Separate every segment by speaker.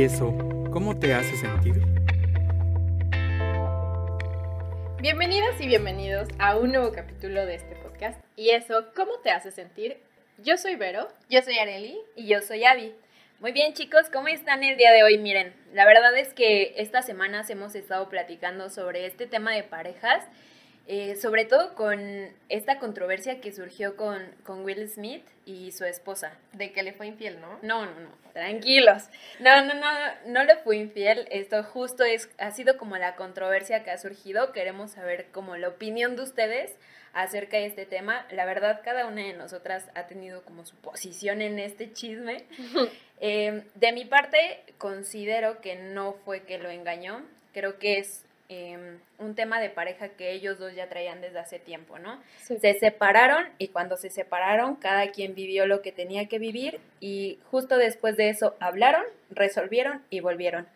Speaker 1: ¿Y eso cómo te hace sentir?
Speaker 2: Bienvenidas y bienvenidos a un nuevo capítulo de este podcast. ¿Y eso cómo te hace sentir? Yo soy Vero.
Speaker 3: Yo soy Areli. Y yo soy Abby. Muy bien chicos, ¿cómo están el día de hoy? Miren, la verdad es que estas semanas hemos estado platicando sobre este tema de parejas eh, sobre todo con esta controversia que surgió con, con, Will Smith y su esposa.
Speaker 2: De que le fue infiel, ¿no?
Speaker 3: No, no, no, tranquilos. No, no, no, no le fue infiel. Esto justo es, ha sido como la controversia que ha surgido. Queremos saber como la opinión de ustedes acerca de este tema. La verdad, cada una de nosotras ha tenido como su posición en este chisme. Eh, de mi parte, considero que no fue que lo engañó. Creo que es Em, un tema de pareja que ellos dos ya traían desde hace tiempo, ¿no? Se separaron y cuando se separaron cada quien vivió lo que tenía que vivir y justo después de eso hablaron, resolvieron y volvieron.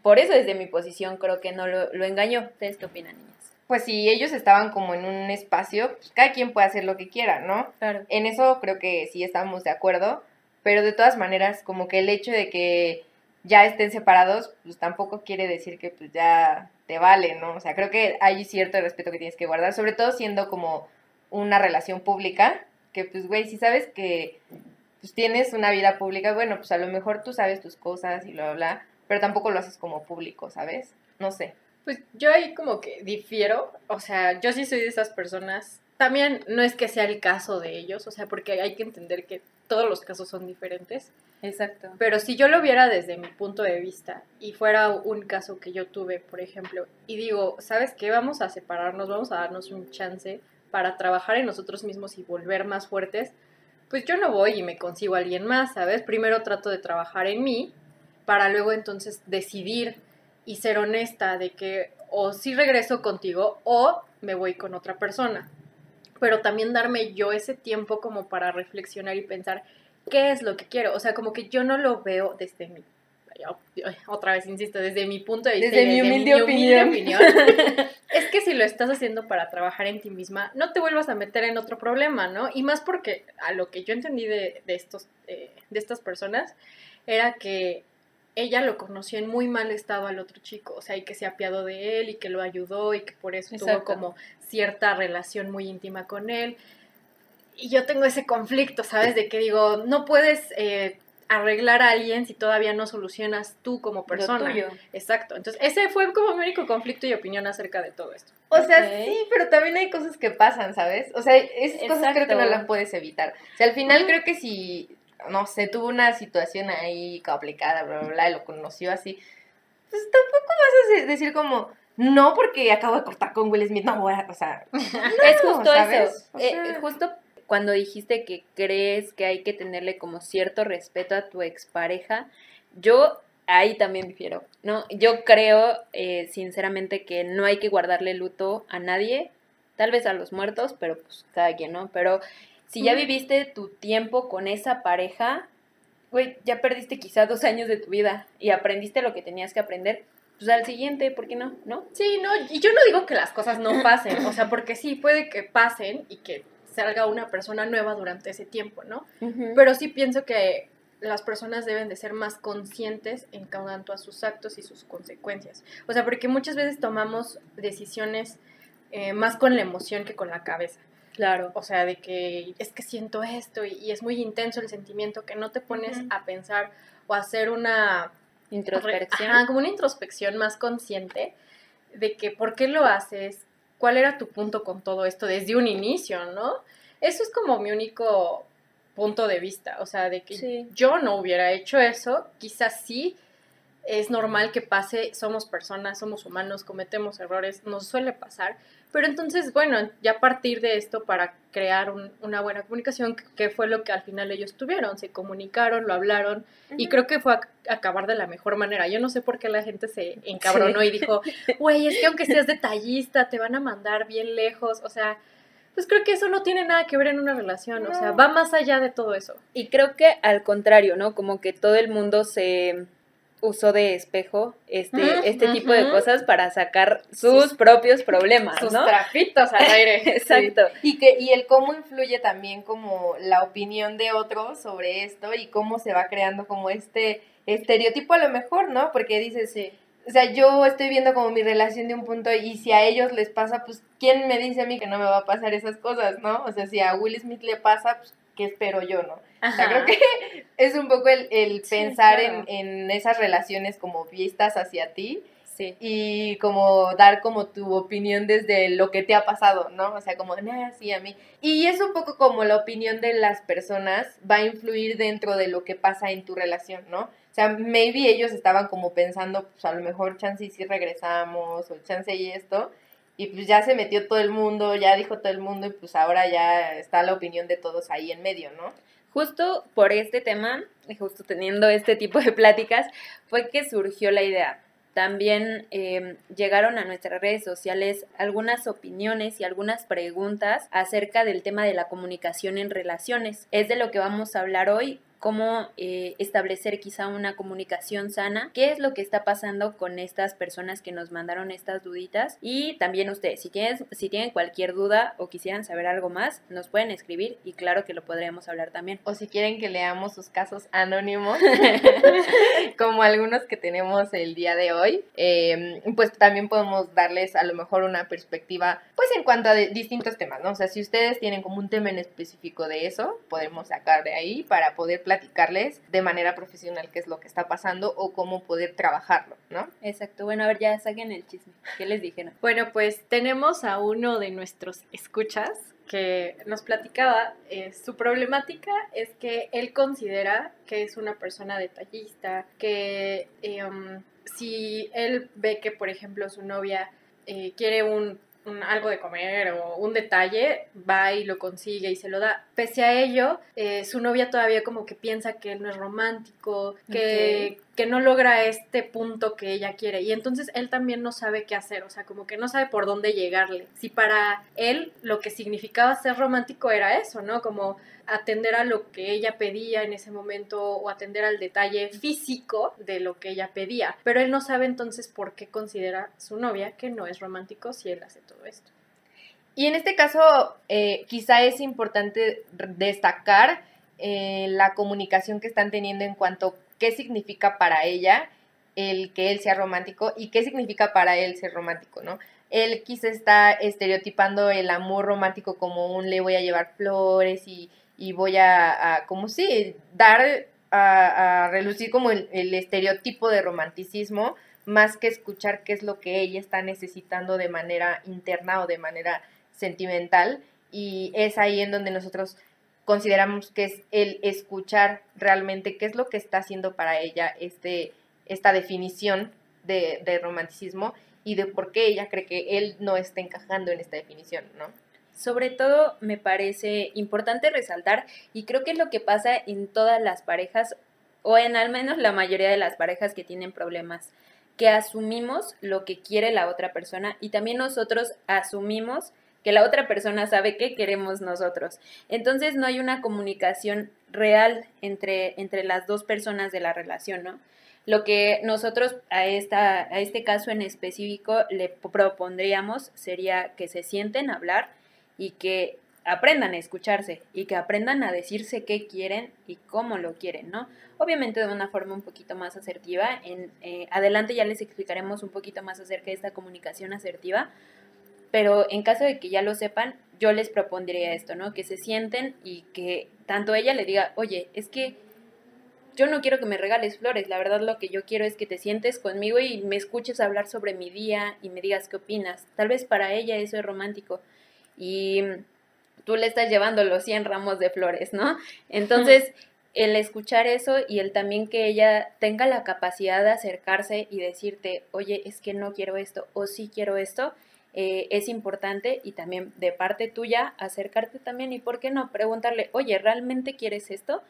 Speaker 3: Por eso desde mi posición creo que no lo, lo engañó. ¿Ustedes qué opinan, niñas?
Speaker 2: Pues si ellos estaban como en un espacio, pues cada quien puede hacer lo que quiera, ¿no?
Speaker 3: Claro.
Speaker 2: En eso creo que sí estamos de acuerdo, pero de todas maneras como que el hecho de que ya estén separados, pues tampoco quiere decir que pues ya te vale, ¿no? O sea, creo que hay cierto respeto que tienes que guardar, sobre todo siendo como una relación pública, que pues, güey, si sabes que pues, tienes una vida pública, bueno, pues a lo mejor tú sabes tus cosas y bla, bla, pero tampoco lo haces como público, ¿sabes? No sé.
Speaker 4: Pues yo ahí como que difiero, o sea, yo sí soy de esas personas, también no es que sea el caso de ellos, o sea, porque hay que entender que todos los casos son diferentes.
Speaker 3: Exacto.
Speaker 4: Pero si yo lo viera desde mi punto de vista y fuera un caso que yo tuve, por ejemplo, y digo, ¿sabes qué? Vamos a separarnos, vamos a darnos un chance para trabajar en nosotros mismos y volver más fuertes, pues yo no voy y me consigo a alguien más, ¿sabes? Primero trato de trabajar en mí para luego entonces decidir y ser honesta de que o sí regreso contigo o me voy con otra persona. Pero también darme yo ese tiempo como para reflexionar y pensar, qué es lo que quiero. O sea, como que yo no lo veo desde mi, otra vez insisto, desde mi punto de vista.
Speaker 2: Desde, mi, humilde, opinión.
Speaker 4: es que si lo estás haciendo para trabajar en ti misma, no te vuelvas a meter en otro problema, ¿no? Y más porque a lo que yo entendí de, de estos, eh, de estas personas era que ella lo conoció en muy mal estado al otro chico, o sea, y que se apiadó de él y que lo ayudó y que por eso tuvo como cierta relación muy íntima con él y yo tengo ese conflicto, ¿sabes? De que digo, no puedes eh, arreglar a alguien si todavía no solucionas tú como persona. Exacto. Entonces, ese fue como mi único conflicto y opinión acerca de todo esto.
Speaker 2: O sea, sí, pero también hay cosas que pasan, ¿sabes? O sea, esas cosas creo que no las puedes evitar. O sea, al final creo que si, no sé, tuvo una situación ahí complicada, bla, bla, bla, y lo conoció así, pues tampoco vas a decir como, no porque acabo de cortar con Will Smith, no voy a, o sea,
Speaker 3: es justo eso. Eh, justo cuando dijiste que crees que hay que tenerle como cierto respeto a tu expareja, yo ahí también difiero, ¿no? Yo creo eh, sinceramente que no hay que guardarle luto a nadie, tal vez a los muertos, pero pues cada quien, ¿no? Pero si ya viviste tu tiempo con esa pareja, güey, ya perdiste quizá dos años de tu vida y aprendiste lo que tenías que aprender, pues al siguiente, ¿por qué no? ¿No?
Speaker 4: Sí, no, y yo no digo que las cosas no pasen, o sea, porque sí, puede que pasen y que salga una persona nueva durante ese tiempo, ¿no? Pero sí pienso que las personas deben de ser más conscientes en cuanto a sus actos y sus consecuencias. O sea, porque muchas veces tomamos decisiones eh, más con la emoción que con la cabeza.
Speaker 3: Claro.
Speaker 4: O sea, de que es que siento esto y, es muy intenso el sentimiento que no te pones a pensar o a hacer una
Speaker 3: introspección.
Speaker 4: como una introspección más consciente de que por qué lo haces, cuál era tu punto con todo esto desde un inicio, ¿no? Eso es como mi único punto de vista, o sea, de que yo no hubiera hecho eso, quizás sí es normal que pase, somos personas, somos humanos, cometemos errores, nos suele pasar, pero entonces, bueno, ya a partir de esto para crear una buena comunicación, que fue lo que al final ellos tuvieron, se comunicaron, lo hablaron y creo que fue a, acabar de la mejor manera. Yo no sé por qué la gente se encabronó y dijo, güey, es que aunque seas detallista, te van a mandar bien lejos, o sea, pues creo que eso no tiene nada que ver en una relación, o sea, va más allá de todo eso.
Speaker 3: Y creo que al contrario, ¿no? Como que todo el mundo se usó de espejo este, este tipo de cosas para sacar sus propios problemas,
Speaker 4: Sus
Speaker 3: ¿no?
Speaker 4: trapitos al aire.
Speaker 3: Exacto.
Speaker 2: Y, que, y el cómo influye también como la opinión de otros sobre esto y cómo se va creando como este estereotipo a lo mejor, ¿no? Porque dices,
Speaker 4: Sí.
Speaker 2: o sea, yo estoy viendo como mi relación de un punto y si a ellos les pasa, pues, ¿quién me dice a mí que no me va a pasar esas cosas, no? O sea, si a Will Smith le pasa, pues, ¿qué espero yo, no? O sea, creo que es un poco el, el
Speaker 4: Sí,
Speaker 2: pensar
Speaker 4: claro.
Speaker 2: en, en esas relaciones como vistas hacia ti
Speaker 3: Sí.
Speaker 2: y como dar como tu opinión desde lo que te ha pasado, ¿no? O sea, como, nah, sí, a mí. Y es un poco como la opinión de las personas va a influir dentro de lo que pasa en tu relación, ¿no? O sea, maybe ellos estaban como pensando, pues a lo mejor chance y si regresamos, o chance y esto, y pues ya se metió todo el mundo, ya dijo todo el mundo, y pues ahora ya está la opinión de todos ahí en medio, ¿no?
Speaker 3: Justo por este tema, y justo teniendo este tipo de pláticas, fue que surgió la idea. También eh, llegaron a nuestras redes sociales algunas opiniones y algunas preguntas acerca del tema de la comunicación en relaciones. Es de lo que vamos a hablar hoy, cómo eh, establecer quizá una comunicación sana, qué es lo que está pasando con estas personas que nos mandaron estas duditas y también ustedes, si tienen, si tienen cualquier duda o quisieran saber algo más, nos pueden escribir y claro que lo podremos hablar también.
Speaker 2: O si quieren que leamos sus casos anónimos, como algunos que tenemos el día de hoy, eh, pues también podemos darles a lo mejor una perspectiva, pues en cuanto a de- distintos temas, ¿no? O sea, si ustedes tienen como un tema en específico de eso, podemos sacar de ahí para poder platicarles de manera profesional qué es lo que está pasando o cómo poder trabajarlo, ¿no?
Speaker 3: Exacto, bueno, a ver, ya saquen el chisme. ¿Qué les dijeron?
Speaker 4: Bueno, pues tenemos a uno de nuestros escuchas que nos platicaba, eh, su problemática es que él considera que es una persona detallista, que eh, um, si él ve que, por ejemplo, su novia eh, quiere un, un algo de comer o un detalle, va y lo consigue y se lo da. Pese a ello, eh, su novia todavía como que piensa que él no es romántico, que, que no logra este punto que ella quiere. Y entonces él también no sabe qué hacer, o sea, como que no sabe por dónde llegarle. Si para él lo que significaba ser romántico era eso, ¿no? Como atender a lo que ella pedía en ese momento o atender al detalle físico de lo que ella pedía. Pero él no sabe entonces por qué considera su novia que no es romántico si él hace todo esto.
Speaker 2: Y en este caso, eh, quizá es importante destacar eh, la comunicación que están teniendo en cuanto qué significa para ella el que él sea romántico y qué significa para él ser romántico, ¿no? Él quizá está estereotipando el amor romántico como un le voy a llevar flores y, y voy a, como sí, dar a, a relucir como el, el estereotipo de romanticismo más que escuchar qué es lo que ella está necesitando de manera interna o de manera sentimental y es ahí en donde nosotros consideramos que es el escuchar realmente qué es lo que está haciendo para ella este, esta definición de, de romanticismo y de por qué ella cree que él no está encajando en esta definición, ¿no?
Speaker 3: Sobre todo me parece importante resaltar, y creo que es lo que pasa en todas las parejas, o en al menos la mayoría de las parejas que tienen problemas, que asumimos lo que quiere la otra persona y también nosotros asumimos que la otra persona sabe qué queremos nosotros. Entonces no hay una comunicación real entre, entre las dos personas de la relación, ¿no? Lo que nosotros a, esta, a este caso en específico le propondríamos sería que se sienten hablar y que aprendan a escucharse y que aprendan a decirse qué quieren y cómo lo quieren, ¿no? Obviamente de una forma un poquito más asertiva. En, eh, adelante ya les explicaremos un poquito más acerca de esta comunicación asertiva, pero en caso de que ya lo sepan, yo les propondría esto, ¿no? Que se sienten y que tanto ella le diga, oye, es que yo no quiero que me regales flores, la verdad lo que yo quiero es que te sientes conmigo y me escuches hablar sobre mi día y me digas qué opinas. Tal vez para ella eso es romántico y tú le estás llevando los 100 ramos de flores, ¿no? Entonces, el escuchar eso y el también que ella tenga la capacidad de acercarse y decirte, oye, es que no quiero esto o sí quiero esto, eh, es importante y también de parte tuya acercarte también y, ¿por qué no? Preguntarle, oye, ¿realmente quieres esto?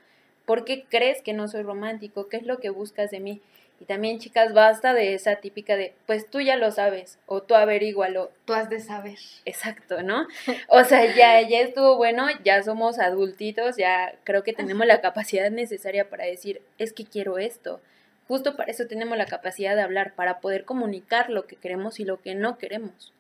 Speaker 3: ¿Por qué crees que no soy romántico? ¿Qué es lo que buscas de mí? Y también, chicas, basta de esa típica de, pues tú ya lo sabes, o tú averígualo.
Speaker 2: Tú has de saber.
Speaker 3: Exacto, ¿no? O sea, ya, ya estuvo bueno, ya somos adultitos, ya creo que tenemos la capacidad necesaria para decir, es que quiero esto. justo para eso tenemos la capacidad de hablar, para poder comunicar lo que queremos y lo que no queremos.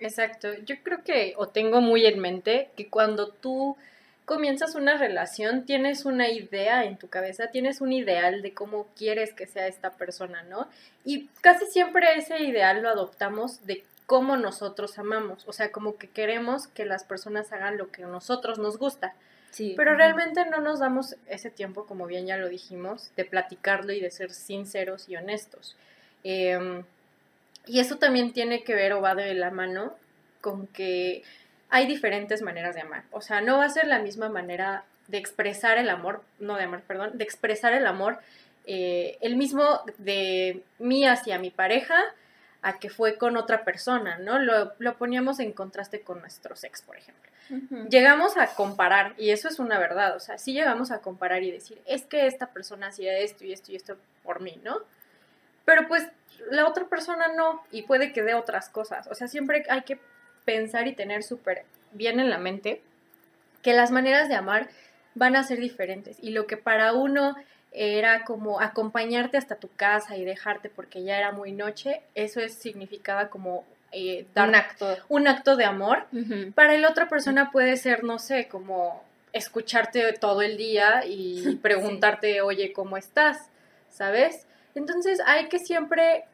Speaker 4: Exacto. Yo creo que, o tengo muy en mente, que cuando tú comienzas una relación, tienes una idea en tu cabeza, tienes un ideal de cómo quieres que sea esta persona, ¿no? Y casi siempre ese ideal lo adoptamos de cómo nosotros amamos, o sea, como que queremos que las personas hagan lo que a nosotros nos gusta.
Speaker 3: Sí.
Speaker 4: Pero realmente no nos damos ese tiempo, como bien ya lo dijimos, de platicarlo y de ser sinceros y honestos. Em, y eso también tiene que ver o va de la mano con que hay diferentes maneras de amar. O sea, no va a ser la misma manera de expresar el amor, no de amar, perdón, de expresar el amor, eh, el mismo de mí hacia mi pareja a que fue con otra persona, ¿no? Lo, lo poníamos en contraste con nuestros ex, por ejemplo. Llegamos a comparar, y eso es una verdad, o sea, sí llegamos a comparar y decir, es que esta persona hacía esto y esto y esto por mí, ¿no? Pero pues la otra persona no, y puede que dé otras cosas. O sea, siempre hay que pensar y tener súper bien en la mente que las maneras de amar van a ser diferentes. Y lo que para uno era como acompañarte hasta tu casa y dejarte porque ya era muy noche, eso es, significaba como eh, dar
Speaker 2: Un acto.
Speaker 4: un acto de amor. Para la otra persona puede ser, no sé, como escucharte todo el día y preguntarte, oye, ¿cómo estás? ¿Sabes? Entonces hay que siempre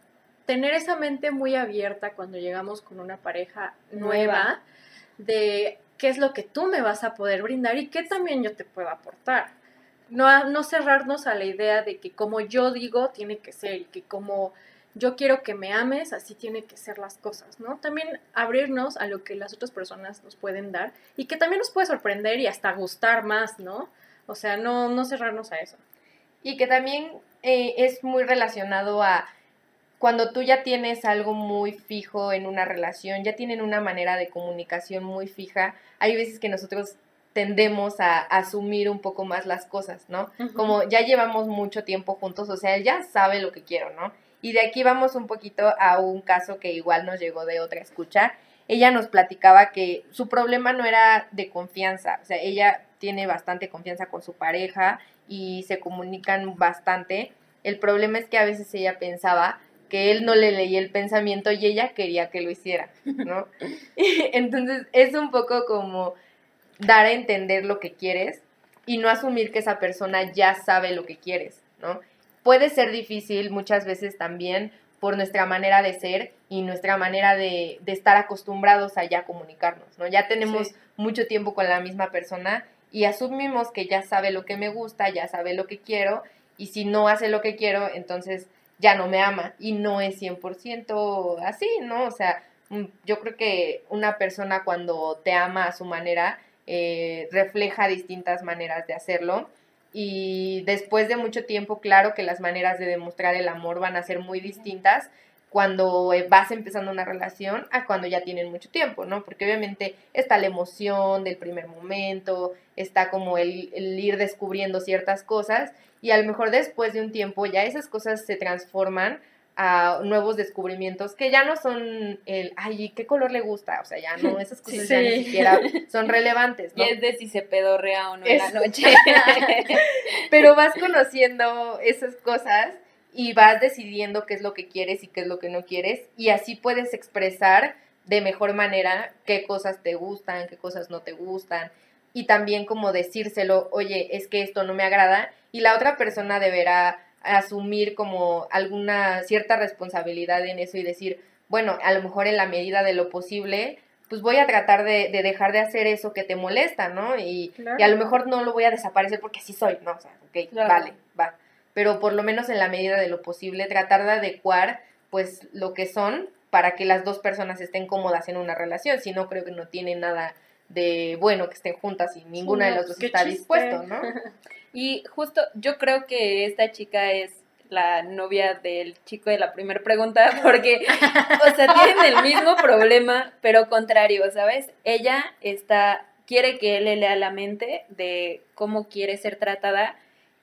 Speaker 4: tener esa mente muy abierta cuando llegamos con una pareja nueva,
Speaker 2: Nueva.
Speaker 4: de qué es lo que tú me vas a poder brindar y qué también yo te puedo aportar. No, no cerrarnos a la idea de que como yo digo tiene que ser y que como yo quiero que me ames, así tiene que ser las cosas, ¿no? También abrirnos a lo que las otras personas nos pueden dar y que también nos puede sorprender y hasta gustar más, ¿no? O sea, no, no cerrarnos a eso.
Speaker 2: Y que también eh, es muy relacionado a cuando tú ya tienes algo muy fijo en una relación, ya tienen una manera de comunicación muy fija, hay veces que nosotros tendemos a, asumir un poco más las cosas, ¿no? Como ya llevamos mucho tiempo juntos, o sea, él ya sabe lo que quiero, ¿no? Y de aquí vamos un poquito a un caso que igual nos llegó de otra escucha. Ella nos platicaba que su problema no era de confianza, o sea, ella tiene bastante confianza con su pareja y se comunican bastante. El problema es que a veces ella pensaba que él no le leía el pensamiento y ella quería que lo hiciera, ¿no? Entonces es un poco como dar a entender lo que quieres y no asumir que esa persona ya sabe lo que quieres, ¿no? Puede ser difícil muchas veces también por nuestra manera de ser y nuestra manera de, de estar acostumbrados a ya comunicarnos, ¿no? Ya tenemos
Speaker 4: Sí.
Speaker 2: mucho tiempo con la misma persona y asumimos que ya sabe lo que me gusta, ya sabe lo que quiero y si no hace lo que quiero, entonces ya no me ama y no es 100% así, ¿no? O sea, mm, yo creo que una persona cuando te ama a su manera eh, refleja distintas maneras de hacerlo y después de mucho tiempo, claro que las maneras de demostrar el amor van a ser muy distintas cuando eh, vas empezando una relación a cuando ya tienen mucho tiempo, ¿no? Porque obviamente está la emoción del primer momento, está como el, el ir descubriendo ciertas cosas y a lo mejor después de un tiempo ya esas cosas se transforman a nuevos descubrimientos que ya no son el, ay, ¿qué color le gusta? O sea, ya no, esas cosas ya ni siquiera son relevantes, ¿no?
Speaker 3: Y es de si se pedorrea o no en la noche.
Speaker 2: Pero vas conociendo esas cosas y vas decidiendo qué es lo que quieres y qué es lo que no quieres y así puedes expresar de mejor manera qué cosas te gustan, qué cosas no te gustan y también como decírselo, oye, es que esto no me agrada y la otra persona deberá asumir como alguna cierta responsabilidad en eso y decir, bueno, a lo mejor en la medida de lo posible, pues voy a tratar de, de dejar de hacer eso que te molesta, ¿no? Y,
Speaker 4: Claro.
Speaker 2: y a lo mejor no lo voy a desaparecer porque así soy, ¿no? O sea, ok,
Speaker 3: Claro.
Speaker 2: vale, va. Pero por lo menos en la medida de lo posible, tratar de adecuar, pues, lo que son para que las dos personas estén cómodas en una relación. Si no, creo que no tiene nada de bueno que estén juntas y ninguna
Speaker 4: no,
Speaker 2: de las dos está
Speaker 4: chiste.
Speaker 2: dispuesto, ¿no?
Speaker 3: Y justo yo creo que esta chica es la novia del chico de la primera pregunta porque, o sea, tienen el mismo problema, pero contrario, ¿sabes? Ella está, quiere que él le lea la mente de cómo quiere ser tratada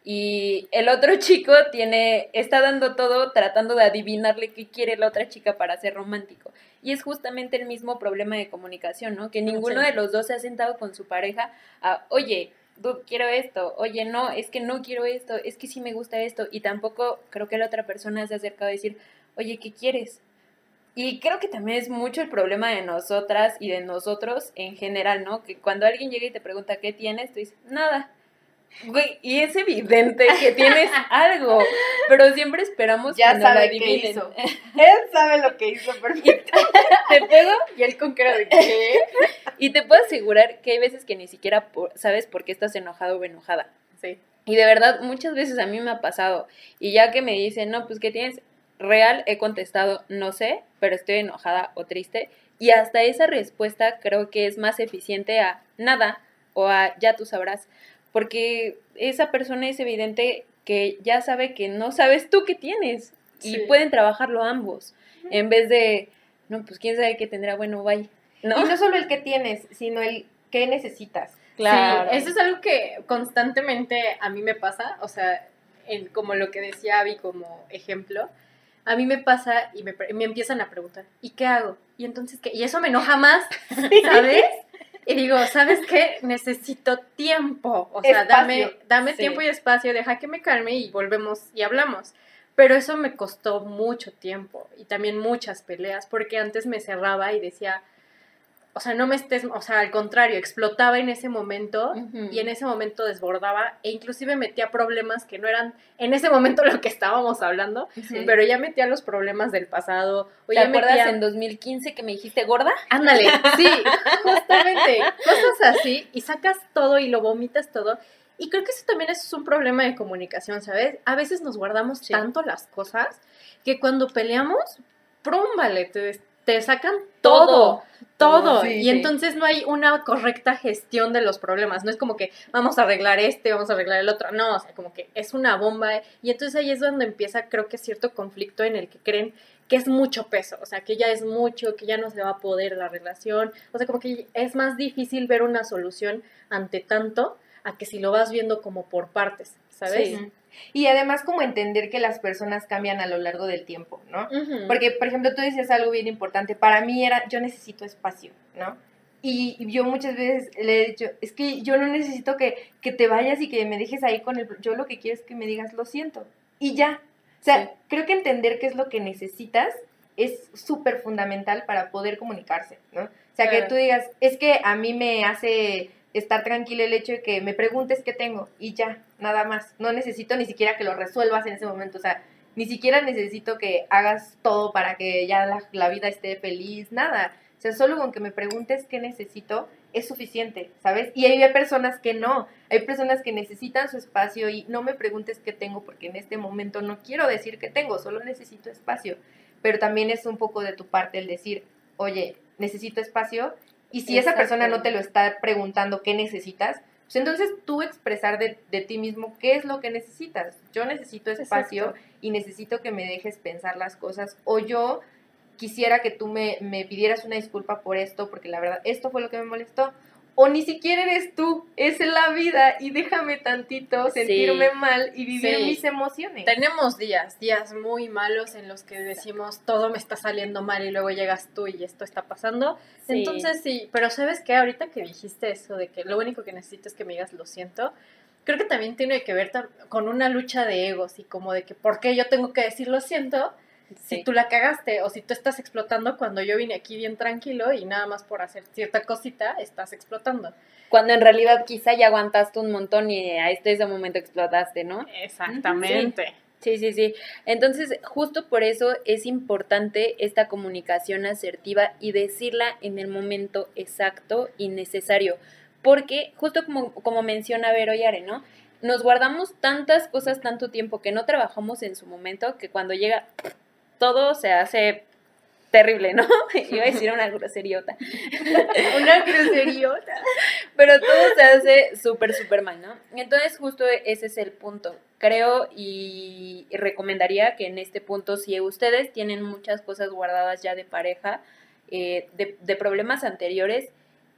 Speaker 3: y el otro chico tiene, está dando todo tratando de adivinarle qué quiere la otra chica para ser romántico. Y es justamente el mismo problema de comunicación, ¿no? Que ninguno
Speaker 4: Sí.
Speaker 3: de los dos se ha sentado con su pareja a, oye, quiero esto, oye, no, es que no quiero esto, es que sí me gusta esto, y tampoco creo que la otra persona se ha acercado a decir, oye, ¿qué quieres? Y creo que también es mucho el problema de nosotras y de nosotros en general, ¿no? Que cuando alguien llega y te pregunta qué tienes, tú dices, nada. Güey, y es evidente que tienes algo, pero siempre esperamos
Speaker 2: Ya
Speaker 3: que lo
Speaker 2: sabe qué
Speaker 3: adivinen.
Speaker 2: hizo. Él sabe lo que hizo, perfecto.
Speaker 3: Te puedo
Speaker 4: Y él con cara de qué.
Speaker 3: Y te puedo asegurar que hay veces que ni siquiera por- sabes por qué estás enojado o enojada.
Speaker 4: Sí.
Speaker 3: Y de verdad, muchas veces a mí me ha pasado. Y ya que me dicen, no, pues ¿qué tienes? Real, he contestado, no sé, pero estoy enojada o triste. Y hasta esa respuesta creo que es más eficiente a nada o a ya tú sabrás. Porque esa persona es evidente que ya sabe que no sabes tú qué tienes. Y
Speaker 4: Sí.
Speaker 3: pueden trabajarlo ambos. En vez de, no, pues quién sabe qué tendrá, bueno, bye. ¿No?
Speaker 2: Y no solo el que tienes, sino el que necesitas.
Speaker 3: Claro.
Speaker 4: Sí, eso es algo que constantemente a mí me pasa, o sea, en, como lo que decía Abby como ejemplo, a mí me pasa y me, pre- me empiezan a preguntar, ¿y qué hago? Y entonces, ¿qué? Y eso me enoja más, ¿sabes? Y digo, ¿sabes qué? Necesito tiempo, o sea, dame, dame
Speaker 3: Sí.
Speaker 4: tiempo y espacio, deja que me calme y volvemos y hablamos. Pero eso me costó mucho tiempo y también muchas peleas, porque antes me cerraba y decía, o sea, no me estés, o sea, al contrario, explotaba en ese momento
Speaker 3: Ujú.
Speaker 4: y en ese momento desbordaba e inclusive metía problemas que no eran en ese momento lo que estábamos hablando,
Speaker 3: Ujú.
Speaker 4: pero ya metía los problemas del pasado. O
Speaker 3: ¿Te
Speaker 4: ya
Speaker 3: acuerdas
Speaker 4: metía-
Speaker 3: en 2015 que me dijiste gorda?
Speaker 4: Ándale, sí, justamente, cosas así y sacas todo y lo vomitas todo. Y creo que eso también es un problema de comunicación, ¿sabes? A veces nos guardamos
Speaker 3: Sí.
Speaker 4: tanto las cosas que cuando peleamos, ¡prum! Vale, te, te sacan todo, todo.
Speaker 3: Sí,
Speaker 4: y
Speaker 3: sí.
Speaker 4: entonces no hay una correcta gestión de los problemas. No es como que vamos a arreglar este, vamos a arreglar el otro. No, o sea, como que es una bomba. Y entonces ahí es donde empieza, creo que cierto conflicto en el que creen que es mucho peso, o sea, que ya es mucho, que ya no se va a poder la relación, o sea, como que es más difícil ver una solución ante tanto a que si lo vas viendo como por partes, ¿sabes?
Speaker 3: Sí.
Speaker 2: Y además como entender que las personas cambian a lo largo del tiempo, ¿no? Porque, por ejemplo, tú dices algo bien importante. Para mí era, yo necesito espacio, ¿no? Y y yo muchas veces le he dicho, es que yo no necesito que, que te vayas y que me dejes ahí con el... Yo lo que quiero es que me digas, lo siento. Y ya. O sea,
Speaker 3: Sí.
Speaker 2: creo que entender qué es lo que necesitas es súper fundamental para poder comunicarse, ¿no? O sea, que tú digas, es que a mí me hace estar tranquilo el hecho de que me preguntes qué tengo y ya, nada más. No necesito ni siquiera que lo resuelvas en ese momento, o sea, ni siquiera necesito que hagas todo para que ya la, la vida esté feliz, nada. O sea, solo con que me preguntes qué necesito es suficiente, ¿sabes? Y hay personas que no, hay personas que necesitan su espacio y no me preguntes qué tengo porque en este momento no quiero decir qué tengo, solo necesito espacio. Pero también es un poco de tu parte el decir, oye, necesito espacio y si esa persona no te lo está preguntando qué necesitas, pues entonces tú expresar de, de ti mismo qué es lo que necesitas. Yo necesito espacio
Speaker 4: Exacto.
Speaker 2: y necesito que me dejes pensar las cosas o yo quisiera que tú me, me pidieras una disculpa por esto porque la verdad esto fue lo que me molestó o ni siquiera eres tú, es la vida y déjame tantito sentirme mal y vivir
Speaker 4: Sí.
Speaker 2: mis emociones.
Speaker 4: Tenemos días, días muy malos en los que decimos todo me está saliendo mal y luego llegas tú y esto está pasando.
Speaker 3: Sí.
Speaker 4: Entonces sí, pero ¿sabes qué? Ahorita que dijiste eso de que lo único que necesito es que me digas lo siento, creo que también tiene que ver con una lucha de egos y como de que por qué yo tengo que decir lo siento si tú la cagaste o si tú estás explotando cuando yo vine aquí bien tranquilo y nada más por hacer cierta cosita estás explotando.
Speaker 3: Cuando en realidad quizá ya aguantaste un montón y a este ese momento explotaste, ¿no?
Speaker 4: Exactamente.
Speaker 3: Sí, sí, sí. Entonces, justo por eso es importante esta comunicación asertiva y decirla en el momento exacto y necesario. Porque, justo como, como menciona Vero Yare, ¿no? Nos guardamos tantas cosas tanto tiempo que no trabajamos en su momento que cuando llega todo se hace terrible, ¿no? Iba a decir una groseriota.
Speaker 4: Una groseriota.
Speaker 3: Pero todo se hace súper, súper mal, ¿no? Entonces, justo ese es el punto. Creo y recomendaría que en este punto, si ustedes tienen muchas cosas guardadas ya de pareja, eh, de, de problemas anteriores,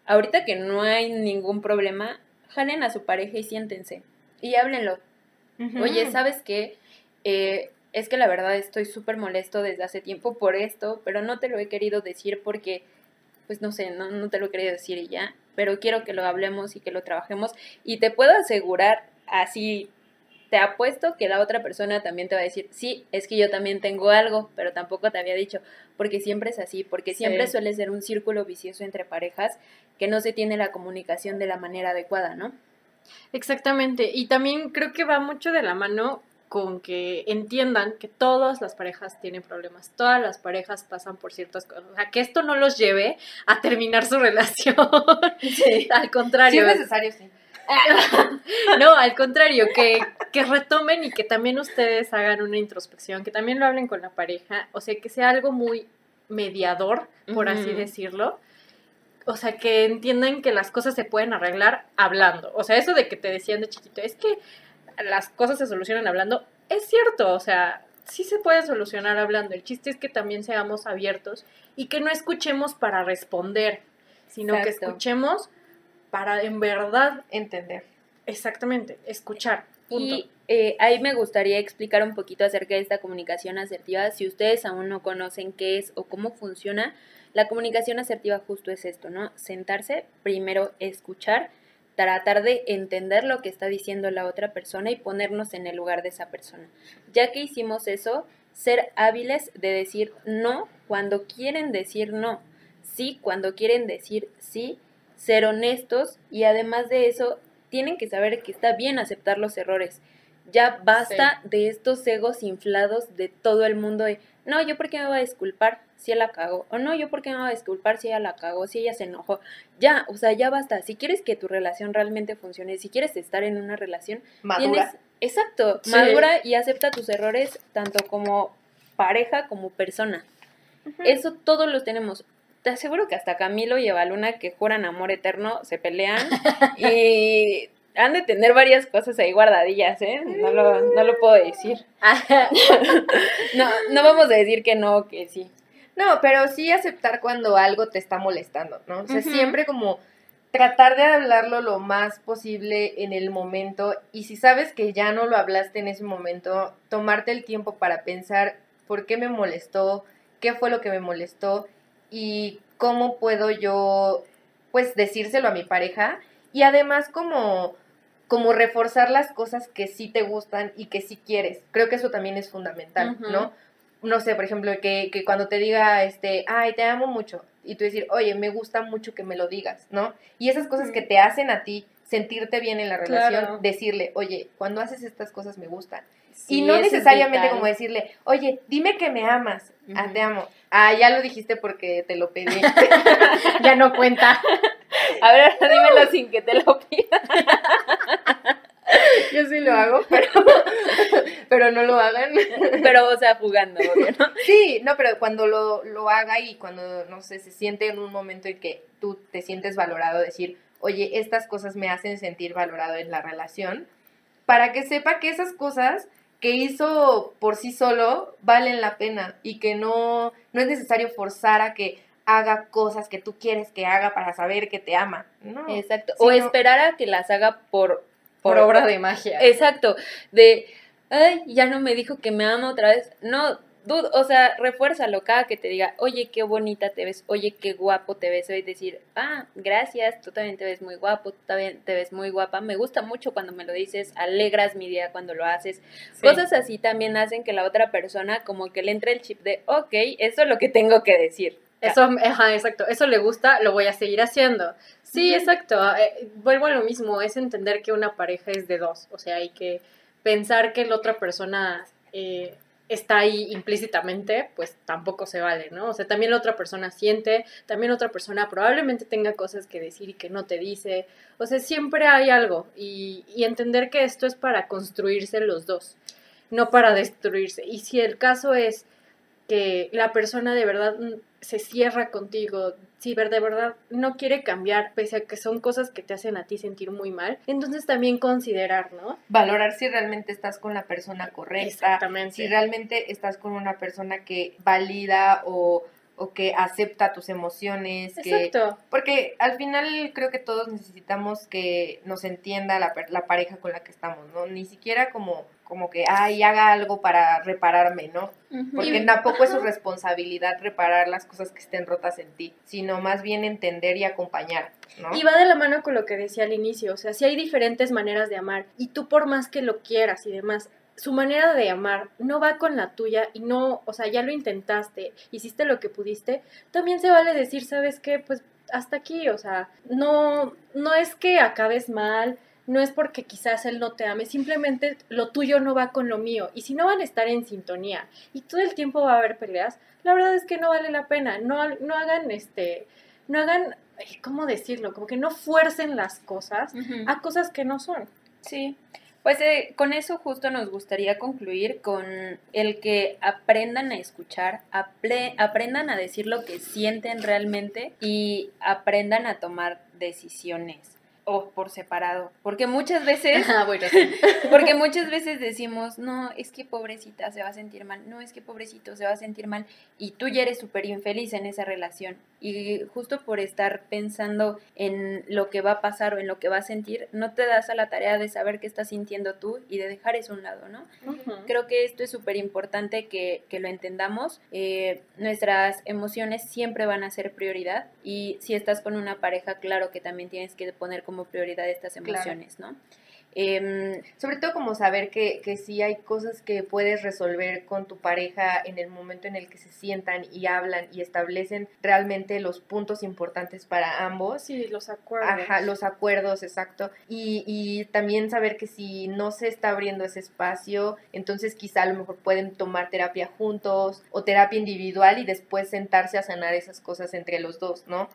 Speaker 3: ahorita que no hay ningún problema, jalen a su pareja y siéntense y háblenlo. Oye, ¿sabes qué? Eh, es que la verdad estoy súper molesto desde hace tiempo por esto, pero no te lo he querido decir porque, pues no sé, no, no te lo he querido decir y ya. pero quiero que lo hablemos y que lo trabajemos. Y te puedo asegurar, así, te apuesto que la otra persona también te va a decir, sí, es que yo también tengo algo, pero tampoco te había dicho, porque siempre es así, porque siempre
Speaker 4: Sí.
Speaker 3: suele ser un círculo vicioso entre parejas que no se tiene la comunicación de la manera adecuada, ¿no?
Speaker 4: Exactamente, y también creo que va mucho de la mano con que entiendan que todas las parejas tienen problemas, todas las parejas pasan por ciertas cosas, o sea, que esto no los lleve a terminar su relación, al
Speaker 2: Si
Speaker 4: contrario,
Speaker 2: es necesario, sí.
Speaker 4: no, al contrario, que, que retomen y que también ustedes hagan una introspección, que también lo hablen con la pareja, o sea, que sea algo muy mediador, por así decirlo. O sea, que entiendan que las cosas se pueden arreglar hablando. O sea, eso de que te decían de chiquito, es que las cosas se solucionan hablando, es cierto, o sea, sí se pueden solucionar hablando. El chiste es que también seamos abiertos y que no escuchemos para responder, sino que escuchemos para en verdad
Speaker 2: Entender.
Speaker 4: Exactamente, escuchar. Punto.
Speaker 3: Y eh, ahí me gustaría explicar un poquito acerca de esta comunicación asertiva. Si ustedes aún no conocen qué es o cómo funciona, la comunicación asertiva justo es esto, ¿no? Sentarse, primero escuchar, tratar de entender lo que está diciendo la otra persona y ponernos en el lugar de esa persona. Ya que hicimos eso, ser hábiles de decir no cuando quieren decir no, sí cuando quieren decir sí, ser honestos y además de eso, tienen que saber que está bien aceptar los errores. Ya basta de estos egos inflados de todo el mundo de, no, yo por qué me voy a disculpar si ella la cagó, o no, yo por qué me voy a disculpar si ella la cagó, si ella se enojó. Ya, o sea, ya basta. Si quieres que tu relación realmente funcione, si quieres estar en una relación,
Speaker 2: Madura.
Speaker 3: tienes, exacto,
Speaker 4: Sí.
Speaker 3: madura y acepta tus errores tanto como pareja como persona. Eso todos los tenemos. Te aseguro que hasta Camilo y Evaluna que juran amor eterno se pelean y han de tener varias cosas ahí guardadillas, ¿eh? No lo, no lo puedo decir. No, no vamos a decir que no, que sí.
Speaker 2: No, pero sí aceptar cuando algo te está molestando, ¿no? O sea, siempre como tratar de hablarlo lo más posible en el momento y si sabes que ya no lo hablaste en ese momento, tomarte el tiempo para pensar por qué me molestó, qué fue lo que me molestó y cómo puedo yo pues decírselo a mi pareja y además como como reforzar las cosas que sí te gustan y que sí quieres. Creo que eso también es fundamental. ¿no? no sé, por ejemplo, que, que cuando te diga, este, ay, te amo mucho, y tú decir, oye, me gusta mucho que me lo digas, ¿no? Y esas cosas que te hacen a ti sentirte bien en la relación,
Speaker 4: Claro.
Speaker 2: decirle, oye, cuando haces estas cosas me gustan.
Speaker 3: Sí,
Speaker 2: y no necesariamente como decirle, oye, dime que me amas, ah, te amo. Ah, ya lo dijiste porque te lo pedí.
Speaker 4: ya no cuenta.
Speaker 3: A ver, ahora dímelo sin que te lo pida.
Speaker 2: Yo sí lo hago, pero, pero no lo hagan.
Speaker 3: Pero, o sea, jugando, obvio, ¿no?
Speaker 2: Sí, no, pero cuando lo, lo haga y cuando, no sé, se siente en un momento en que tú te sientes valorado, decir, oye, estas cosas me hacen sentir valorado en la relación, para que sepa que esas cosas que hizo por sí solo valen la pena y que no, no es necesario forzar a que haga cosas que tú quieres que haga para saber que te ama. No.
Speaker 3: Exacto. O
Speaker 2: no.
Speaker 3: esperar a que las haga por...
Speaker 4: Por obra de magia.
Speaker 3: Exacto. De, ay, ya no me dijo que me ama otra vez. No, dude, o sea, refuérzalo cada que te diga, oye, qué bonita te ves, oye, qué guapo te ves. Y decir, ah, gracias, tú también te ves muy guapo, tú también te ves muy guapa. Me gusta mucho cuando me lo dices, alegras mi día cuando lo haces.
Speaker 4: Sí.
Speaker 3: Cosas así también hacen que la otra persona como que le entre el chip de, ok, eso es lo que tengo que decir.
Speaker 4: Eso, ajá, exacto. Eso le gusta, lo voy a seguir haciendo. Sí, exacto. eh, vuelvo a lo mismo, es entender que una pareja es de dos. O sea, hay que pensar que la otra persona eh, está ahí implícitamente, pues tampoco se vale, ¿no? O sea, también la otra persona siente, también la otra persona probablemente tenga cosas que decir y que no te dice. O sea, siempre hay algo. Y, y entender que esto es para construirse los dos, no para destruirse. Y si el caso es que la persona de verdad mm, se cierra contigo, si de verdad no quiere cambiar, pese a que son cosas que te hacen a ti sentir muy mal, entonces también considerar, ¿no?
Speaker 2: Valorar si realmente estás con la persona correcta,
Speaker 4: Exactamente.
Speaker 2: si realmente estás con una persona que valida o, o que acepta tus emociones, que
Speaker 4: Exacto.
Speaker 2: porque al final creo que todos necesitamos que nos entienda la, la pareja con la que estamos, ¿no? Ni siquiera como, como que, ay, haga algo para repararme, ¿no? Porque tampoco es su responsabilidad reparar las cosas que estén rotas en ti, sino más bien entender y acompañar, ¿no?
Speaker 4: Y va de la mano con lo que decía al inicio, o sea, si hay diferentes maneras de amar y tú por más que lo quieras y demás, su manera de amar no va con la tuya y no, o sea, ya lo intentaste, hiciste lo que pudiste, también se vale decir, ¿sabes qué? Pues hasta aquí, o sea, no, no es que acabes mal, no es porque quizás él no te ame, simplemente lo tuyo no va con lo mío. Y si no van a estar en sintonía y todo el tiempo va a haber peleas, la verdad es que no vale la pena. No, no hagan este, no hagan, ¿cómo decirlo? Como que no fuercen las cosas a cosas que no son.
Speaker 3: Sí, pues eh, con eso justo nos gustaría concluir con el que aprendan a escuchar, aprendan a decir lo que sienten realmente y aprendan a tomar decisiones o por separado, porque muchas veces
Speaker 4: Ah, bueno,
Speaker 3: porque muchas veces decimos, no, es que pobrecita se va a sentir mal, no, es que pobrecito se va a sentir mal, y tú ya eres súper infeliz en esa relación. Y justo por estar pensando en lo que va a pasar o en lo que va a sentir, no te das a la tarea de saber qué estás sintiendo tú y de dejar eso a un lado, ¿no? Creo que esto es súper importante que, que lo entendamos. Eh, nuestras emociones siempre van a ser prioridad y si estás con una pareja, claro que también tienes que poner como prioridad estas
Speaker 2: Claro.
Speaker 3: emociones, ¿no? Em,
Speaker 2: Sobre todo como saber que, que sí hay cosas que puedes resolver con tu pareja en el momento en el que se sientan y hablan y establecen realmente los puntos importantes para ambos.
Speaker 4: Sí, los acuerdos.
Speaker 2: Ajá, los acuerdos, exacto. Y, y también saber que si no se está abriendo ese espacio, entonces quizá a lo mejor pueden tomar terapia juntos o terapia individual y después sentarse a sanar esas cosas entre los dos, ¿no?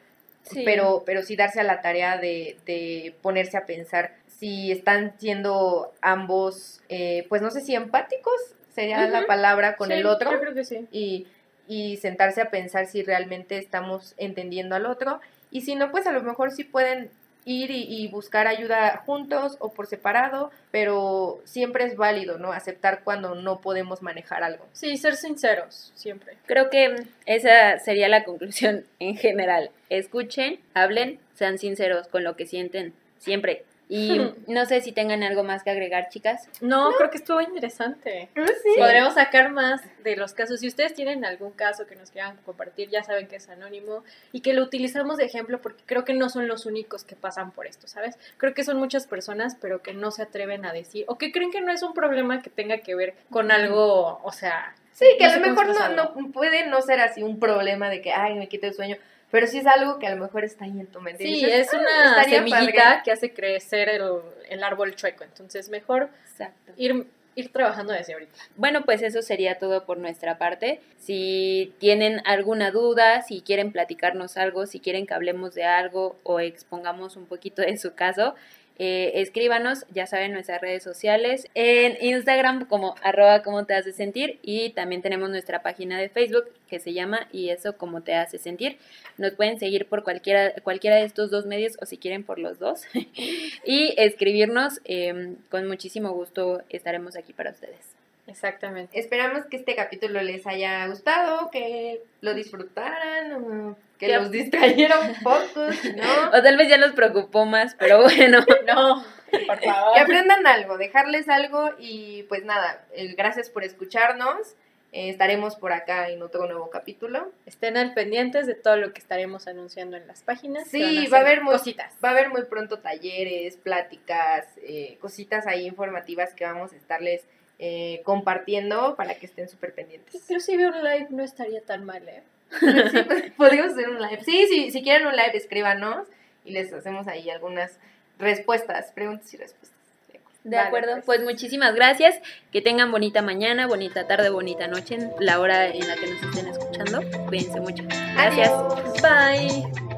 Speaker 3: Sí.
Speaker 2: pero, pero sí darse a la tarea de, de ponerse a pensar si están siendo ambos, eh, pues no sé si empáticos sería la palabra con
Speaker 4: Sí,
Speaker 2: el otro
Speaker 4: Yo creo que sí.
Speaker 2: y, y sentarse a pensar si realmente estamos entendiendo al otro y si no, pues a lo mejor sí pueden ir y, y buscar ayuda juntos o por separado, pero siempre es válido, ¿no? Aceptar cuando no podemos manejar algo.
Speaker 4: Sí, ser sinceros, siempre.
Speaker 3: Creo que esa sería la conclusión en general. Escuchen, hablen, sean sinceros con lo que sienten siempre. Y no sé si tengan algo más que agregar, chicas.
Speaker 4: No, creo que estuvo interesante.
Speaker 2: Sí.
Speaker 4: Podremos sacar más de los casos. Si ustedes tienen algún caso que nos quieran compartir, ya saben que es anónimo y que lo utilizamos de ejemplo porque creo que no son los únicos que pasan por esto, ¿sabes? Creo que son muchas personas, pero que no se atreven a decir o que creen que no es un problema que tenga que ver con algo, o sea...
Speaker 2: Sí, que
Speaker 4: no
Speaker 2: a lo mejor no, no puede no ser así un problema de que, ay, me quita el sueño, pero sí es algo que a lo mejor está ahí en tu mente. y
Speaker 4: Sí,
Speaker 2: dices,
Speaker 4: es
Speaker 2: "Ah,
Speaker 4: una
Speaker 2: estaría
Speaker 4: semillita
Speaker 2: padre".
Speaker 4: que hace crecer el, el árbol chueco. Entonces, mejor
Speaker 3: Exacto.
Speaker 4: ir, ir trabajando desde ahorita.
Speaker 3: Bueno, pues eso sería todo por nuestra parte. Si tienen alguna duda, si quieren platicarnos algo, si quieren que hablemos de algo o expongamos un poquito de su caso, eh, escríbanos, ya saben, nuestras redes sociales, en Instagram como arroba como te hace sentir y también tenemos nuestra página de Facebook que se llama y eso como te hace sentir. Nos pueden seguir por cualquiera, cualquiera de estos dos medios o si quieren por los dos y escribirnos, eh, con muchísimo gusto estaremos aquí para ustedes.
Speaker 4: Exactamente.
Speaker 2: Esperamos que este capítulo les haya gustado, que lo disfrutaran, que
Speaker 3: Que-
Speaker 2: los distrayeron un poco, si ¿no?
Speaker 3: O tal vez ya nos preocupó más, pero bueno.
Speaker 4: No, por
Speaker 2: Que
Speaker 4: favor.
Speaker 2: aprendan algo, dejarles algo y pues nada, gracias por escucharnos. Eh, estaremos por acá en otro nuevo capítulo.
Speaker 4: Estén al pendientes de todo lo que estaremos anunciando en las páginas.
Speaker 2: Sí,
Speaker 4: que
Speaker 2: va a haber muy-
Speaker 4: cositas.
Speaker 2: Va a haber muy pronto talleres, pláticas, eh, cositas ahí informativas que vamos a estarles eh, compartiendo para que estén súper pendientes.
Speaker 4: Inclusive un live no estaría tan mal, ¿eh?
Speaker 2: Sí, pues, podríamos hacer un live. Sí, sí, si quieren un live, escríbanos y les hacemos ahí algunas respuestas, preguntas y respuestas.
Speaker 3: De acuerdo,
Speaker 2: pues.
Speaker 3: pues muchísimas gracias. Que tengan bonita mañana, bonita tarde, bonita noche, en la hora en la que nos estén escuchando. Cuídense mucho. Gracias.
Speaker 2: Adiós.
Speaker 4: Bye.